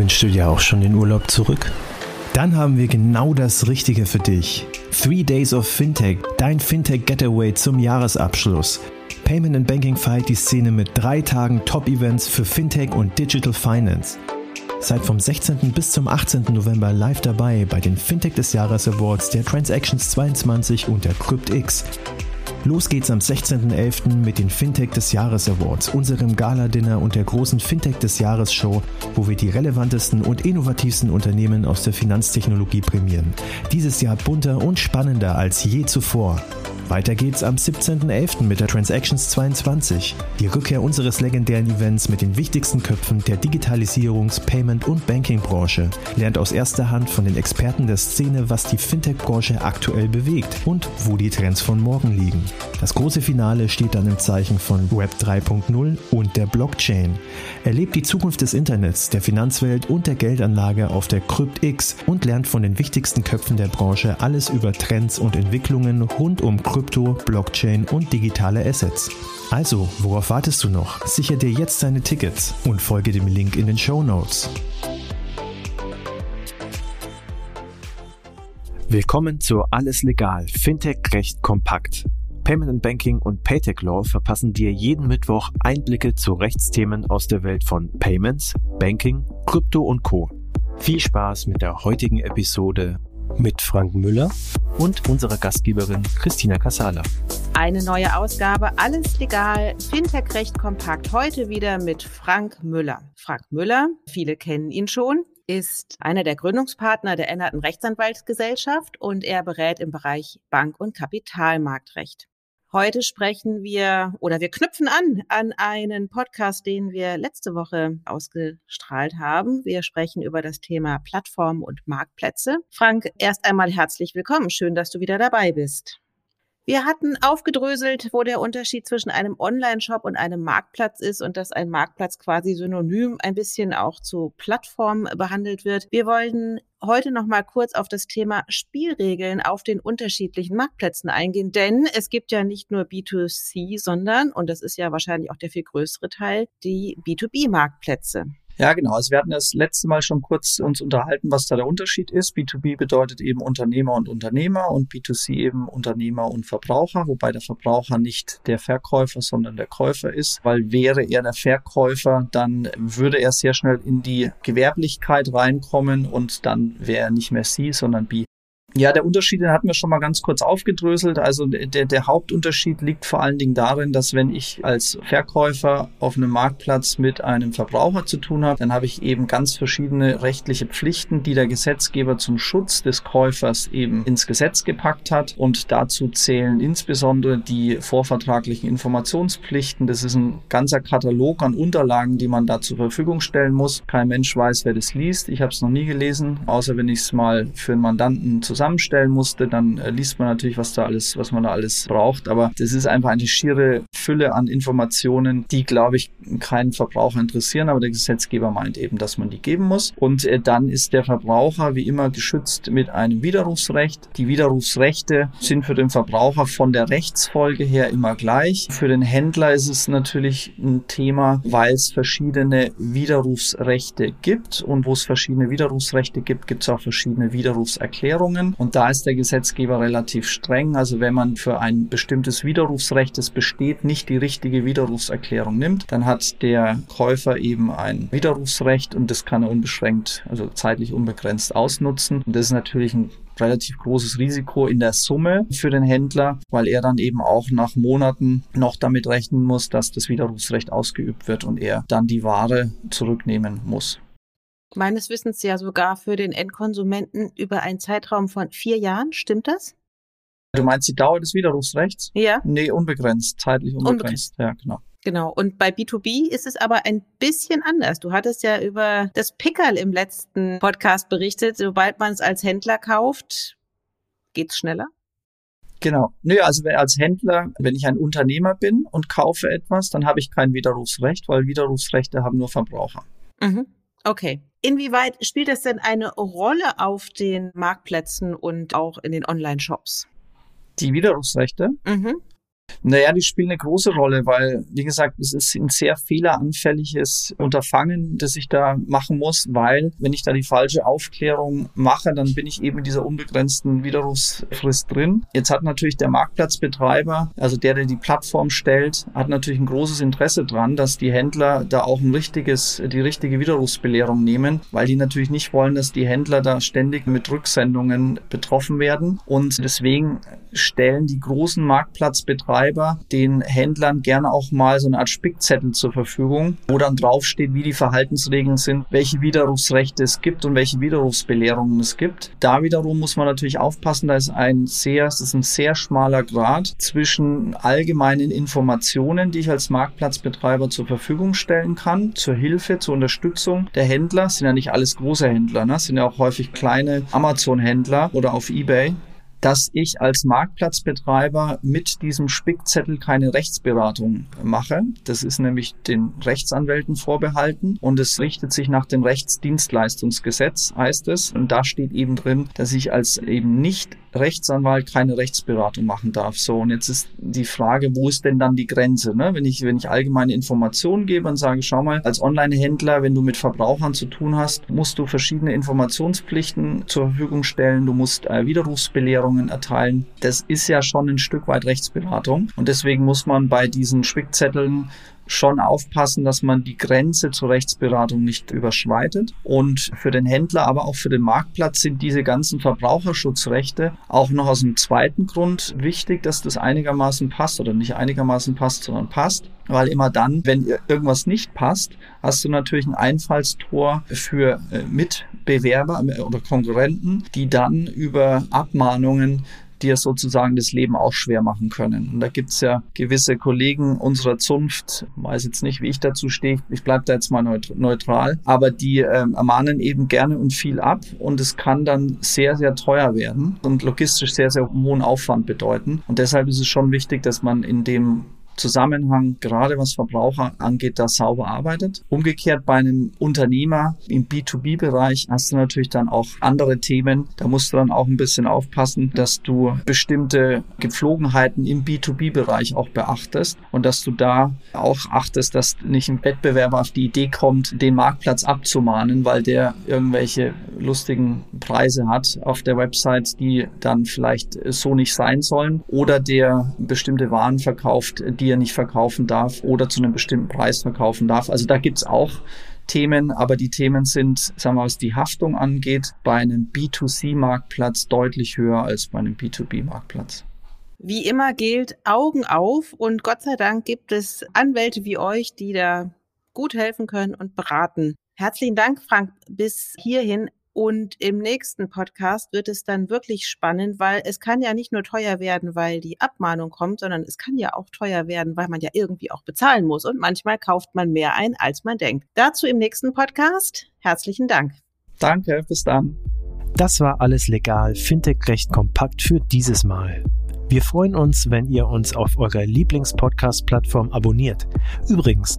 Wünschst du dir auch schon den Urlaub zurück? Dann haben wir genau das Richtige für dich. Three Days of Fintech, dein Fintech Getaway zum Jahresabschluss. Payment and Banking feiert die Szene mit drei Tagen Top-Events für Fintech und Digital Finance. Seid vom 16. bis zum 18. November live dabei bei den Fintech des Jahres Awards der Transactions 22 und der CryptX. Los geht's am 16.11. mit den Fintech des Jahres Awards, unserem Gala-Dinner und der großen Fintech des Jahres Show, wo wir die relevantesten und innovativsten Unternehmen aus der Finanztechnologie prämieren. Dieses Jahr bunter und spannender als je zuvor. Weiter geht's am 17.11. mit der Transactions 22, die Rückkehr unseres legendären Events mit den wichtigsten Köpfen der Digitalisierungs-, Payment- und Banking-Branche. Lernt aus erster Hand von den Experten der Szene, was die Fintech-Branche aktuell bewegt und wo die Trends von morgen liegen. Das große Finale steht dann im Zeichen von Web 3.0 und der Blockchain. Erlebt die Zukunft des Internets, der Finanzwelt und der Geldanlage auf der CryptX und lernt von den wichtigsten Köpfen der Branche alles über Trends und Entwicklungen rund um Krypto Krypto, Blockchain und digitale Assets. Also, worauf wartest du noch? Sicher dir jetzt deine Tickets und folge dem Link in den Show Notes. Willkommen zu Alles Legal, Fintech Recht kompakt. Payment Banking und Paytech Law verpassen dir jeden Mittwoch Einblicke zu Rechtsthemen aus der Welt von Payments, Banking, Krypto und Co. Viel Spaß mit der heutigen Episode mit Frank Müller und unserer Gastgeberin Christina Casala. Eine neue Ausgabe, alles legal, Fintech recht kompakt. Heute wieder mit Frank Müller. Frank Müller, viele kennen ihn schon, ist einer der Gründungspartner der Änderten Rechtsanwaltsgesellschaft und er berät im Bereich Bank- und Kapitalmarktrecht. Heute sprechen wir oder wir knüpfen an an einen Podcast, den wir letzte Woche ausgestrahlt haben. Wir sprechen über das Thema Plattformen und Marktplätze. Frank, erst einmal herzlich willkommen. Schön, dass du wieder dabei bist. Wir hatten aufgedröselt, wo der Unterschied zwischen einem Online-Shop und einem Marktplatz ist und dass ein Marktplatz quasi synonym ein bisschen auch zu Plattform behandelt wird. Wir wollen heute noch mal kurz auf das Thema Spielregeln auf den unterschiedlichen Marktplätzen eingehen, denn es gibt ja nicht nur B2C, sondern, und das ist ja wahrscheinlich auch der viel größere Teil, die B2B-Marktplätze. Ja, genau. Also wir hatten das letzte Mal schon kurz uns unterhalten, was da der Unterschied ist. B2B bedeutet eben Unternehmer und Unternehmer und B2C eben Unternehmer und Verbraucher, wobei der Verbraucher nicht der Verkäufer, sondern der Käufer ist, weil wäre er der Verkäufer, dann würde er sehr schnell in die Gewerblichkeit reinkommen und dann wäre er nicht mehr C, sondern B. Ja, der Unterschied, den hatten wir schon mal ganz kurz aufgedröselt. Also der, der Hauptunterschied liegt vor allen Dingen darin, dass wenn ich als Verkäufer auf einem Marktplatz mit einem Verbraucher zu tun habe, dann habe ich eben ganz verschiedene rechtliche Pflichten, die der Gesetzgeber zum Schutz des Käufers eben ins Gesetz gepackt hat. Und dazu zählen insbesondere die vorvertraglichen Informationspflichten. Das ist ein ganzer Katalog an Unterlagen, die man da zur Verfügung stellen muss. Kein Mensch weiß, wer das liest. Ich habe es noch nie gelesen, außer wenn ich es mal für einen Mandanten zusammen zusammenstellen musste, dann äh, liest man natürlich, was da alles, was man da alles braucht. Aber das ist einfach eine schiere Fülle an Informationen, die, glaube ich, keinen Verbraucher interessieren. Aber der Gesetzgeber meint eben, dass man die geben muss. Und äh, dann ist der Verbraucher wie immer geschützt mit einem Widerrufsrecht. Die Widerrufsrechte sind für den Verbraucher von der Rechtsfolge her immer gleich. Für den Händler ist es natürlich ein Thema, weil es verschiedene Widerrufsrechte gibt. Und wo es verschiedene Widerrufsrechte gibt, gibt es auch verschiedene Widerrufserklärungen. Und da ist der Gesetzgeber relativ streng. Also wenn man für ein bestimmtes Widerrufsrecht, das besteht, nicht die richtige Widerrufserklärung nimmt, dann hat der Käufer eben ein Widerrufsrecht und das kann er unbeschränkt, also zeitlich unbegrenzt ausnutzen. Und das ist natürlich ein relativ großes Risiko in der Summe für den Händler, weil er dann eben auch nach Monaten noch damit rechnen muss, dass das Widerrufsrecht ausgeübt wird und er dann die Ware zurücknehmen muss meines Wissens ja sogar für den Endkonsumenten über einen Zeitraum von vier Jahren. Stimmt das? Du meinst die Dauer des Widerrufsrechts? Ja. Nee, unbegrenzt, zeitlich unbegrenzt. unbegrenzt. Ja, genau. Genau. Und bei B2B ist es aber ein bisschen anders. Du hattest ja über das Pickerl im letzten Podcast berichtet. Sobald man es als Händler kauft, geht's schneller? Genau. Nö, also als Händler, wenn ich ein Unternehmer bin und kaufe etwas, dann habe ich kein Widerrufsrecht, weil Widerrufsrechte haben nur Verbraucher. Mhm. Okay. Inwieweit spielt das denn eine Rolle auf den Marktplätzen und auch in den Online-Shops? Die Widerrufsrechte? Mhm. Naja, die spielen eine große Rolle, weil, wie gesagt, es ist ein sehr fehleranfälliges Unterfangen, das ich da machen muss, weil, wenn ich da die falsche Aufklärung mache, dann bin ich eben in dieser unbegrenzten Widerrufsfrist drin. Jetzt hat natürlich der Marktplatzbetreiber, also der, der die Plattform stellt, hat natürlich ein großes Interesse dran, dass die Händler da auch ein richtiges, die richtige Widerrufsbelehrung nehmen, weil die natürlich nicht wollen, dass die Händler da ständig mit Rücksendungen betroffen werden. Und deswegen stellen die großen Marktplatzbetreiber Betreiber den Händlern gerne auch mal so eine Art Spickzettel zur Verfügung, wo dann draufsteht, wie die Verhaltensregeln sind, welche Widerrufsrechte es gibt und welche Widerrufsbelehrungen es gibt. Da wiederum muss man natürlich aufpassen, da ist ein sehr, es ist ein sehr schmaler Grad zwischen allgemeinen Informationen, die ich als Marktplatzbetreiber zur Verfügung stellen kann, zur Hilfe, zur Unterstützung der Händler. Das sind ja nicht alles große Händler, ne? Das sind ja auch häufig kleine Amazon-Händler oder auf eBay, dass ich als Marktplatzbetreiber mit diesem Spickzettel keine Rechtsberatung mache. Das ist nämlich den Rechtsanwälten vorbehalten und es richtet sich nach dem Rechtsdienstleistungsgesetz, heißt es. Und da steht eben drin, dass ich als eben nicht Rechtsanwalt keine Rechtsberatung machen darf. So, und jetzt ist die Frage, wo ist denn dann die Grenze? Ne? Wenn, ich, wenn ich allgemeine Informationen gebe und sage, schau mal, als Online-Händler, wenn du mit Verbrauchern zu tun hast, musst du verschiedene Informationspflichten zur Verfügung stellen, du musst äh, Widerrufsbelehrungen erteilen. Das ist ja schon ein Stück weit Rechtsberatung. Und deswegen muss man bei diesen Spickzetteln schon aufpassen, dass man die Grenze zur Rechtsberatung nicht überschreitet. Und für den Händler, aber auch für den Marktplatz sind diese ganzen Verbraucherschutzrechte auch noch aus einem zweiten Grund wichtig, dass das einigermaßen passt oder nicht einigermaßen passt, sondern passt. Weil immer dann, wenn irgendwas nicht passt, hast du natürlich ein Einfallstor für äh, Mitbewerber äh, oder Konkurrenten, die dann über Abmahnungen dir sozusagen das Leben auch schwer machen können. Und da gibt's ja gewisse Kollegen unserer Zunft, weiß jetzt nicht, wie ich dazu stehe, ich bleibe da jetzt mal neutral, aber die ähm, ermahnen eben gerne und viel ab und es kann dann sehr, sehr teuer werden und logistisch sehr, sehr hohen Aufwand bedeuten. Und deshalb ist es schon wichtig, dass man in dem Zusammenhang, gerade was Verbraucher angeht, da sauber arbeitet. Umgekehrt bei einem Unternehmer im B2B-Bereich hast du natürlich dann auch andere Themen. Da musst du dann auch ein bisschen aufpassen, dass du bestimmte Gepflogenheiten im B2B-Bereich auch beachtest und dass du da auch achtest, dass nicht ein Wettbewerber auf die Idee kommt, den Marktplatz abzumahnen, weil der irgendwelche lustigen Preise hat auf der Website, die dann vielleicht so nicht sein sollen oder der bestimmte Waren verkauft, er nicht verkaufen darf oder zu einem bestimmten Preis verkaufen darf. Also da gibt's auch Themen, aber die Themen sind, sagen wir, was die Haftung angeht, bei einem B2C-Marktplatz deutlich höher als bei einem B2B-Marktplatz. Wie immer gilt, Augen auf und Gott sei Dank gibt es Anwälte wie euch, die da gut helfen können und beraten. Herzlichen Dank, Frank, bis hierhin. Und im nächsten Podcast wird es dann wirklich spannend, weil es kann ja nicht nur teuer werden, weil die Abmahnung kommt, sondern es kann ja auch teuer werden, weil man ja irgendwie auch bezahlen muss. Und manchmal kauft man mehr ein, als man denkt. Dazu im nächsten Podcast. Herzlichen Dank. Danke, bis dann. Das war alles legal, Fintech recht kompakt für dieses Mal. Wir freuen uns, wenn ihr uns auf eurer Lieblingspodcast-Plattform abonniert. Übrigens,